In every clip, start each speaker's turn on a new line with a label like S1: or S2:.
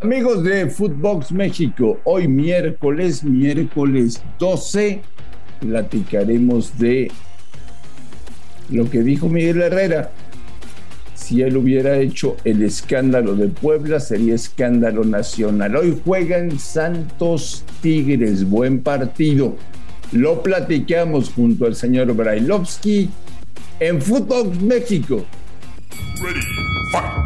S1: Amigos de Footbox México, hoy miércoles, miércoles 12, platicaremos de lo que dijo Miguel Herrera. Si él hubiera hecho el escándalo de Puebla, sería escándalo nacional. Hoy juegan Santos Tigres, buen partido. Lo platicamos junto al señor Brailovsky en Footbox México.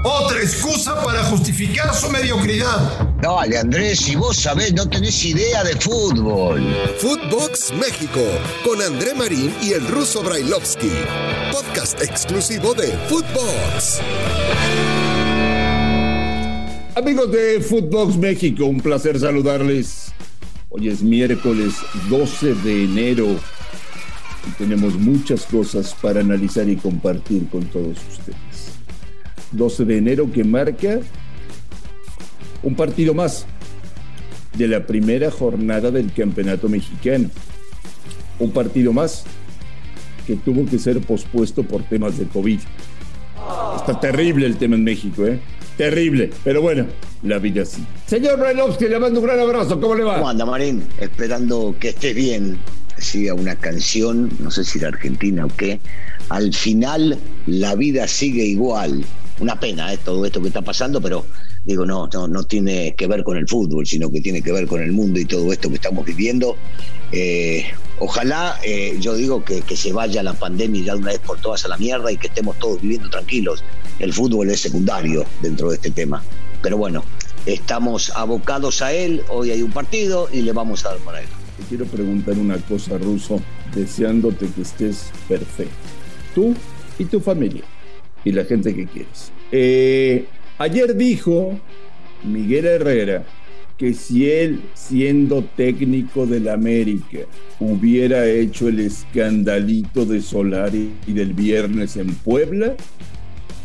S2: Otra excusa para justificar su mediocridad.
S3: Dale, Andrés, si vos sabés, no tenés idea de fútbol.
S4: Footbox México, con André Marín y el ruso Brailovsky. Podcast exclusivo de Footbox.
S1: Amigos de Footbox México, un placer saludarles. Hoy es miércoles 12 de enero y tenemos muchas cosas para analizar y compartir con todos ustedes. 12 de enero que marca un partido más de la primera jornada del Campeonato Mexicano. Un partido más que tuvo que ser pospuesto por temas de COVID. Está terrible el tema en México, ¿eh? Terrible, pero bueno, la vida sí. Señor Railovsky, le mando un gran abrazo, ¿cómo le va?
S3: ¿Cómo anda, Marín? Esperando que estés bien. Siga una canción, no sé si de Argentina o qué. Al final, la vida sigue igual una pena ¿eh? todo esto que está pasando, pero digo, no, no, no tiene que ver con el fútbol, sino que tiene que ver con el mundo y todo esto que estamos viviendo. Eh, ojalá, eh, yo digo que, que, se vaya la pandemia ya una vez por todas a la mierda y que estemos todos viviendo tranquilos. El fútbol es secundario dentro de este tema. Pero bueno, estamos abocados a él, hoy hay un partido y le vamos a dar para él.
S1: Te quiero preguntar una cosa, Ruso, deseándote que estés perfecto. Tú y tu familia y la gente que quieres. Eh, ayer dijo Miguel Herrera que si él, siendo técnico del América, hubiera hecho el escandalito de Solari y del viernes en Puebla,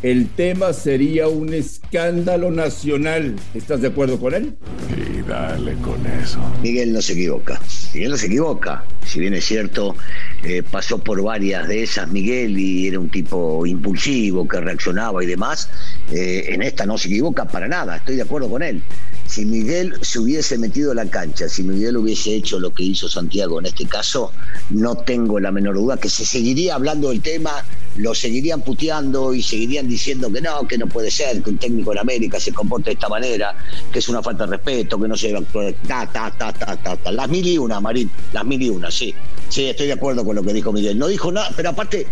S1: el tema sería un escándalo nacional. ¿Estás de acuerdo con él?
S5: Sí, dale con eso.
S3: Miguel no se equivoca. Miguel no se equivoca. Si bien es cierto, eh, pasó por varias de esas Miguel y era un tipo impulsivo que reaccionaba y demás. Eh, en esta no se equivoca para nada. Estoy de acuerdo con él. Si Miguel se hubiese metido a la cancha, si Miguel hubiese hecho lo que hizo Santiago en este caso, no tengo la menor duda que se seguiría hablando del tema, lo seguirían puteando y seguirían diciendo que no, que no puede ser que un técnico en América se comporte de esta manera, que es una falta de respeto, que no se debe ta, ta. Las mil y una, Marín, las mil y una, sí. Sí, estoy de acuerdo con lo que dijo Miguel. No dijo nada, pero aparte,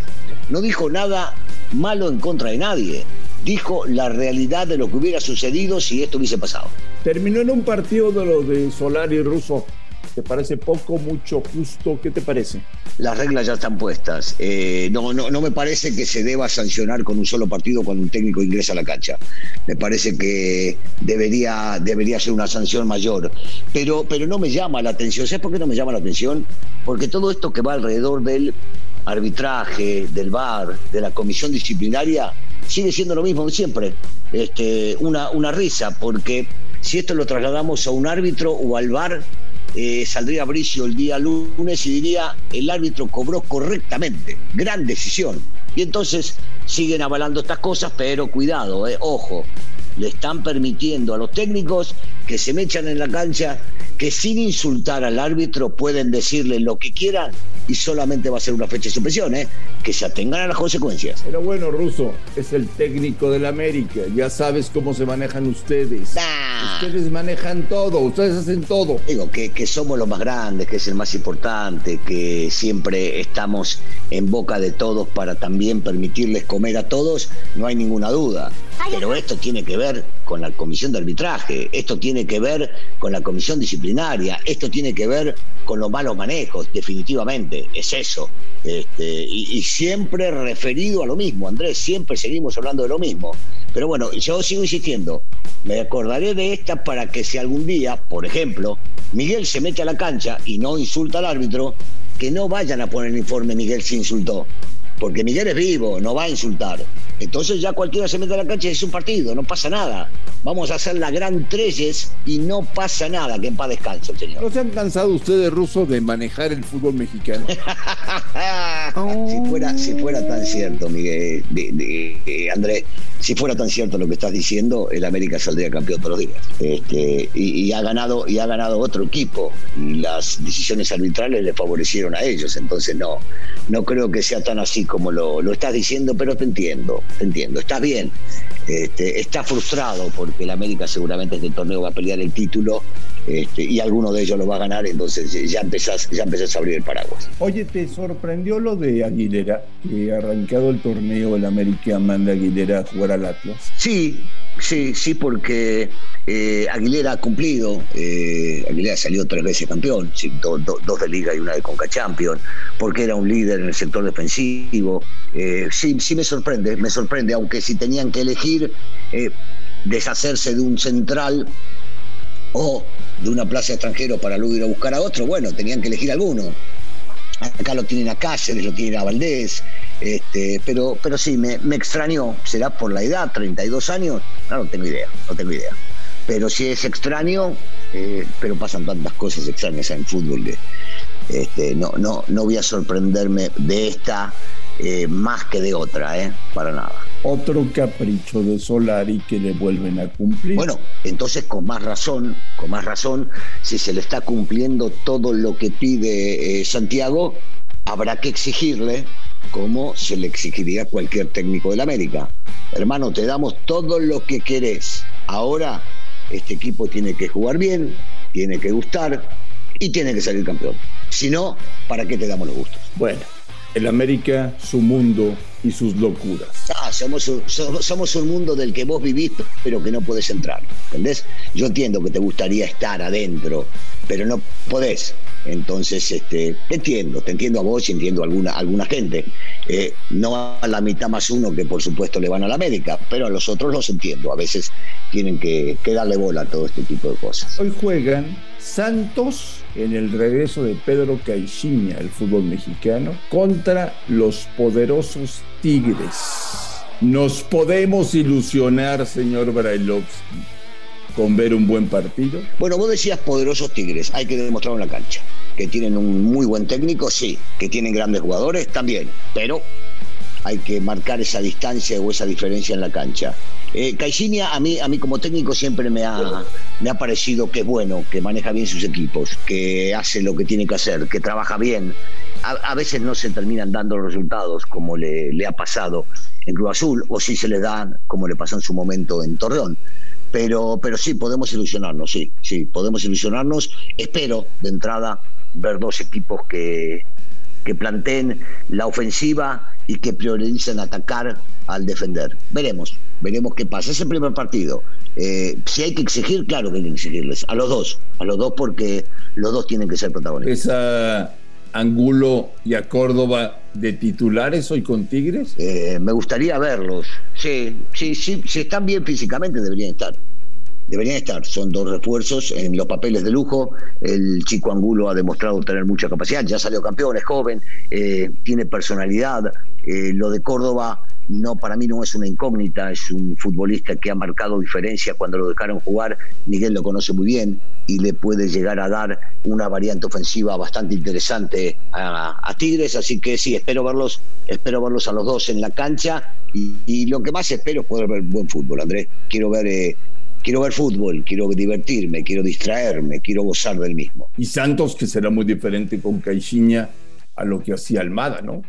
S3: no dijo nada malo en contra de nadie dijo la realidad de lo que hubiera sucedido si esto hubiese pasado.
S1: Terminó en un partido de los de Solari y Russo. ¿Te parece poco, mucho, justo? ¿Qué te parece?
S3: Las reglas ya están puestas. Eh, no, no, no me parece que se deba sancionar con un solo partido cuando un técnico ingresa a la cancha. Me parece que debería, debería ser una sanción mayor. Pero, pero no me llama la atención. ¿Sabes por qué no me llama la atención? Porque todo esto que va alrededor del arbitraje, del VAR, de la comisión disciplinaria, sigue siendo lo mismo siempre. Este, una, una risa, porque si esto lo trasladamos a un árbitro o al VAR, eh, saldría Bricio el día lunes y diría el árbitro cobró correctamente, gran decisión. Y entonces siguen avalando estas cosas, pero cuidado, eh, ojo, le están permitiendo a los técnicos que se mechan en la cancha, que sin insultar al árbitro pueden decirle lo que quieran y solamente va a ser una fecha de suspensión, ¿eh? que se atengan a las consecuencias.
S1: Pero bueno, Russo, es el técnico del América, ya sabes cómo se manejan ustedes. Ustedes manejan todo, ustedes hacen todo.
S3: Digo, que, que somos los más grandes, que es el más importante, que siempre estamos en boca de todos para también permitirles comer a todos, no hay ninguna duda. Pero esto tiene que ver con la comisión de arbitraje, esto tiene que ver con la comisión disciplinaria, esto tiene que ver con los malos manejos, definitivamente, es eso. Este, y, y, siempre referido a lo mismo, Andrés, siempre seguimos hablando de lo mismo. Pero bueno, yo sigo insistiendo, me acordaré de esta para que si algún día, por ejemplo, Miguel se mete a la cancha y no insulta al árbitro, que no vayan a poner el informe Miguel se insultó porque Miguel es vivo, no va a insultar. Entonces ya cualquiera se mete a la cancha y es un partido, no pasa nada. Vamos a hacer la gran Treyes y no pasa nada, que en paz descanse el señor.
S1: ¿No se han cansado ustedes, rusos, de manejar el fútbol mexicano?
S3: si, fuera, si fuera tan cierto, Miguel, de, Andrés, si fuera tan cierto lo que estás diciendo, el América saldría campeón todos los días. Este, y, ha ganado, y ha ganado otro equipo. Y las decisiones arbitrales le favorecieron a ellos. Entonces no, no creo que sea tan así como lo, lo estás diciendo, pero te entiendo, te entiendo. Estás bien. Este, está frustrado porque el América seguramente este torneo va a pelear el título este, y alguno de ellos lo va a ganar, entonces ya empezás, ya empezás a abrir el paraguas.
S1: Oye, ¿te sorprendió lo de Aguilera? Que arrancado el torneo el América manda a Aguilera a jugar al Atlas.
S3: Sí, sí, sí, porque eh, Aguilera ha cumplido. Eh, Aguilera salió tres veces campeón, dos de Liga y una de Conca Champion, porque era un líder en el sector defensivo. Eh, sí, sí me sorprende, me sorprende, aunque si tenían que elegir deshacerse de un central o de una plaza extranjero para luego ir a buscar a otro, bueno, tenían que elegir alguno. Acá lo tienen a Cáceres, lo tienen a Valdés, este, pero, pero sí, me, extrañó. ¿Será por la edad, 32 años? No, no tengo idea, no tengo idea. Pero sí es extraño, eh, pero pasan tantas cosas extrañas en fútbol este, no, no, no voy a sorprenderme de esta eh, más que de otra, ¿eh? Para nada.
S1: Otro capricho de Solari que le vuelven a cumplir.
S3: Bueno, entonces con más razón, con más razón, si se le está cumpliendo todo lo que pide eh, Santiago, habrá que exigirle como se le exigiría a cualquier técnico del América. Hermano, te damos todo lo que querés. Ahora este equipo tiene que jugar bien, tiene que gustar y tiene que salir campeón. Si no, ¿para qué te damos los gustos?
S1: Bueno, el América, su mundo y sus locuras.
S3: Ah, somos, somos, un mundo del que vos vivís, pero que no podés entrar. ¿Entendés? Yo entiendo que te gustaría estar adentro, pero no podés. Entonces, este, te entiendo, te entiendo a vos y entiendo a alguna, alguna gente. Eh, no a la mitad más uno que por supuesto le van a la América, pero a los otros los entiendo. A veces tienen que, que darle bola a todo este tipo de cosas.
S1: Hoy juegan Santos en el regreso de Pedro Caixinha al fútbol mexicano contra los poderosos Tigres. Nos podemos ilusionar, señor Brailovsky, con ver un buen partido.
S3: Bueno, vos decías poderosos Tigres, hay que demostrarlo en la cancha. Que tienen un muy buen técnico, sí. Que tienen grandes jugadores, también. Pero hay que marcar esa distancia o esa diferencia en la cancha. Eh, a mí, a mí como técnico siempre me ha, me ha parecido que es bueno, que maneja bien sus equipos, que hace lo que tiene que hacer, que trabaja bien. A, veces no se terminan dando resultados como le, ha pasado en Cruz Azul, o si se le dan como le pasó en su momento en Torreón. Pero, pero sí, podemos ilusionarnos, sí, sí, podemos ilusionarnos. Espero de entrada ver dos equipos que, que planteen la ofensiva y que prioricen atacar al defender. Veremos, veremos qué pasa. Es el primer partido. Eh, si hay que exigir, claro que hay que exigirles. A los dos, a los dos porque los dos tienen que ser protagonistas.
S1: Esa Angulo y a Córdoba de titulares hoy con Tigres?
S3: Eh, me gustaría verlos. Sí, sí, sí, si están bien físicamente deberían estar deberían estar. Son dos refuerzos en los papeles de lujo. El chico Angulo ha demostrado tener mucha capacidad, ya salió campeón, es joven, eh, tiene personalidad. Eh, lo de Córdoba no para mí no es una incógnita, es un futbolista que ha marcado diferencia cuando lo dejaron jugar. Miguel lo conoce muy bien y le puede llegar a dar una variante ofensiva bastante interesante a, Tigres, así que sí, espero verlos, espero verlos a los dos en la cancha y, lo que más espero es poder ver buen fútbol, Andrés. Quiero ver eh, quiero ver fútbol, quiero divertirme, quiero distraerme, quiero gozar del mismo.
S1: Y Santos, que será muy diferente con Caixinha a lo que hacía Almada, ¿no?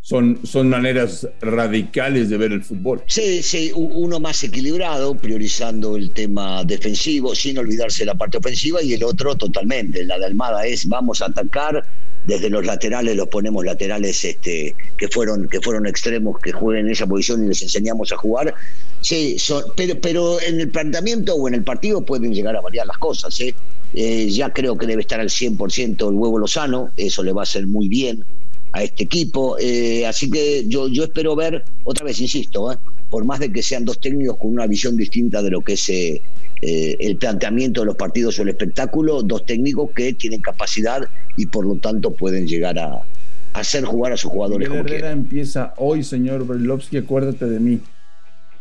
S1: Son, son maneras radicales de ver el fútbol.
S3: Sí, sí, uno más equilibrado, priorizando el tema defensivo, sin olvidarse la parte ofensiva, y el otro totalmente. La de Almada es vamos a atacar, desde los laterales los ponemos laterales este, que, fueron, que fueron extremos, que jueguen en esa posición y les enseñamos a jugar. Sí, pero, pero en el planteamiento o en el partido pueden llegar a variar las cosas. ¿eh? Eh, ya creo que debe estar al 100% el huevo Lozano, eso le va a hacer muy bien a este equipo. Eh, así que yo, yo espero ver, otra vez insisto, por más de que sean dos técnicos con una visión distinta de lo que es eh, el planteamiento de los partidos o el espectáculo, dos técnicos que tienen capacidad y por lo tanto pueden llegar a, hacer jugar a sus jugadores.
S1: La carrera empieza hoy, señor Berlovsky, acuérdate de mí.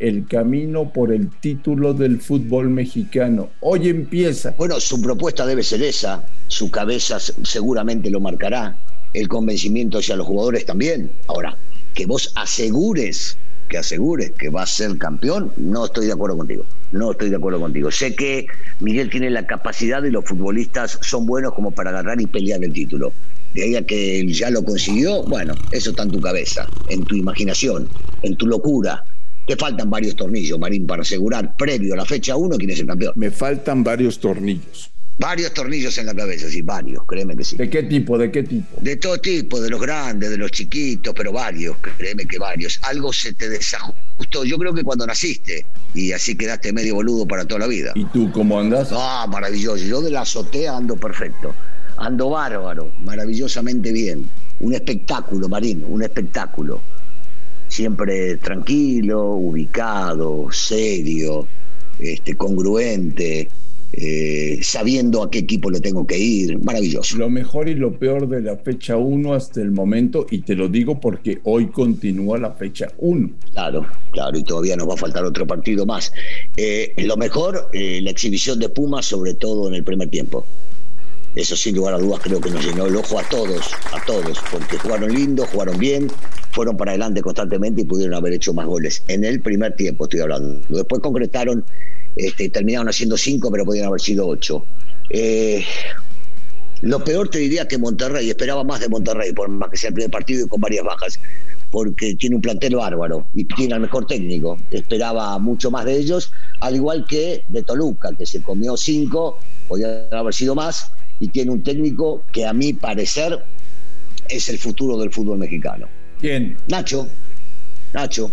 S1: El camino por el título del fútbol mexicano. Hoy empieza.
S3: Bueno, su propuesta debe ser esa, su cabeza seguramente lo marcará. el convencimiento hacia los jugadores también. Ahora, que vos asegures, que asegures que va a ser campeón, no estoy de acuerdo contigo. No estoy de acuerdo contigo. Sé que Miguel tiene la capacidad y los futbolistas son buenos como para agarrar y pelear el título. De ahí a que ya lo consiguió, bueno, eso está en tu cabeza, en tu imaginación, en tu locura. Te faltan varios tornillos, Marín, para asegurar previo a la fecha 1 quién es el campeón.
S1: Me faltan varios tornillos.
S3: Varios tornillos en la cabeza, sí, varios, créeme que sí.
S1: ¿De qué tipo? ¿De qué tipo?
S3: De todo tipo, de los grandes, de los chiquitos, pero varios, créeme que varios. Algo se te desajustó. Yo creo que cuando naciste y así quedaste medio boludo para toda la vida.
S1: ¿Y tú cómo andas?
S3: Ah, maravilloso. Yo de la azotea ando perfecto. Ando bárbaro, maravillosamente bien. Un espectáculo, Marín, un espectáculo. Siempre tranquilo, ubicado, serio, este, congruente, eh, sabiendo a qué equipo le tengo que ir. Maravilloso.
S1: Lo mejor y lo peor de la fecha 1 hasta el momento, y te lo digo porque hoy continúa la fecha 1.
S3: Claro, claro, y todavía nos va a faltar otro partido más. Eh, lo mejor, eh, la exhibición de Pumas, sobre todo en el primer tiempo. Eso sin lugar a dudas creo que nos llenó el ojo a todos, a todos, porque jugaron lindo, jugaron bien, fueron para adelante constantemente y pudieron haber hecho más goles. En el primer tiempo estoy hablando. Después concretaron, este, terminaron haciendo cinco, pero podían haber sido ocho. Eh, lo peor te diría que Monterrey, esperaba más de Monterrey, por más que sea el primer partido y con varias bajas, porque tiene un plantel bárbaro y tiene al mejor técnico. Esperaba mucho más de ellos, al igual que de Toluca, que se comió cinco, podía haber sido más, y tiene un técnico que a mi parecer es el futuro del fútbol mexicano.
S1: ¿Quién?
S3: Nacho, Nacho,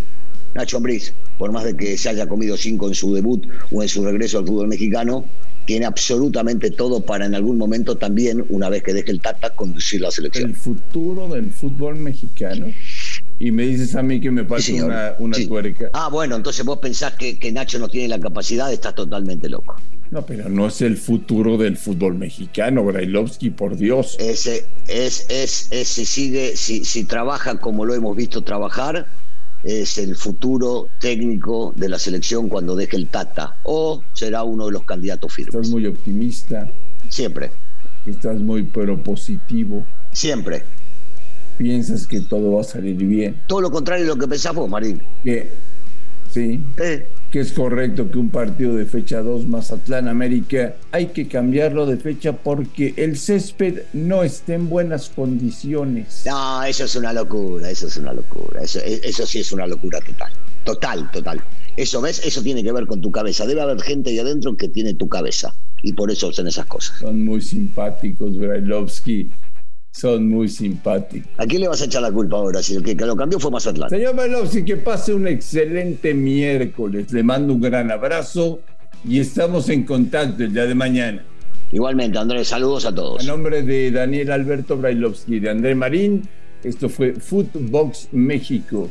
S3: Nacho Ambriz, por más de que se haya comido cinco en su debut o en su regreso al fútbol mexicano, tiene absolutamente todo para en algún momento también, una vez que deje el Tata, conducir la selección.
S1: El futuro del fútbol mexicano. Y me dices a mí que me falta
S3: Sí,
S1: una, una
S3: Sí.
S1: tuerca.
S3: Ah, bueno, entonces vos pensás que, que Nacho no tiene la capacidad, estás totalmente loco.
S1: No, pero no es el futuro del fútbol mexicano, Brailovsky, por Dios.
S3: Ese es, es, es si sigue, si, si trabaja como lo hemos visto trabajar, es el futuro técnico de la selección cuando deje el Tata. O será uno de los candidatos
S1: Estás
S3: firmes.
S1: muy optimista,
S3: Siempre,
S1: estás muy propositivo,
S3: siempre.
S1: Piensas que todo va a salir bien.
S3: Todo lo contrario de lo que pensás vos, Marín.
S1: Que, sí,
S3: Eh,
S1: que es correcto que un partido de fecha 2 Mazatlán América hay que cambiarlo de fecha porque el césped no está en buenas condiciones.
S3: No, eso es una locura, eso es una locura. Eso, eso sí es una locura total. Total, total. Eso, ¿ves? Eso tiene que ver con tu cabeza. Debe haber gente ahí adentro que tiene tu cabeza. Y por eso hacen esas cosas.
S1: Son muy simpáticos, Brailovsky. Son muy simpáticos.
S3: ¿A quién le vas a echar la culpa ahora? Si el que lo cambió fue Mazatlán.
S1: Señor Brailovsky, que pase un excelente miércoles. Le mando un gran abrazo y estamos en contacto el día de mañana.
S3: Igualmente, Andrés, saludos a
S1: A
S3: todos.
S1: nombre de Daniel Alberto Brailovsky y de André Marín, esto fue Footbox México.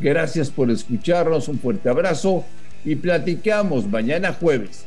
S1: Gracias por escucharnos, un fuerte abrazo y platicamos mañana jueves.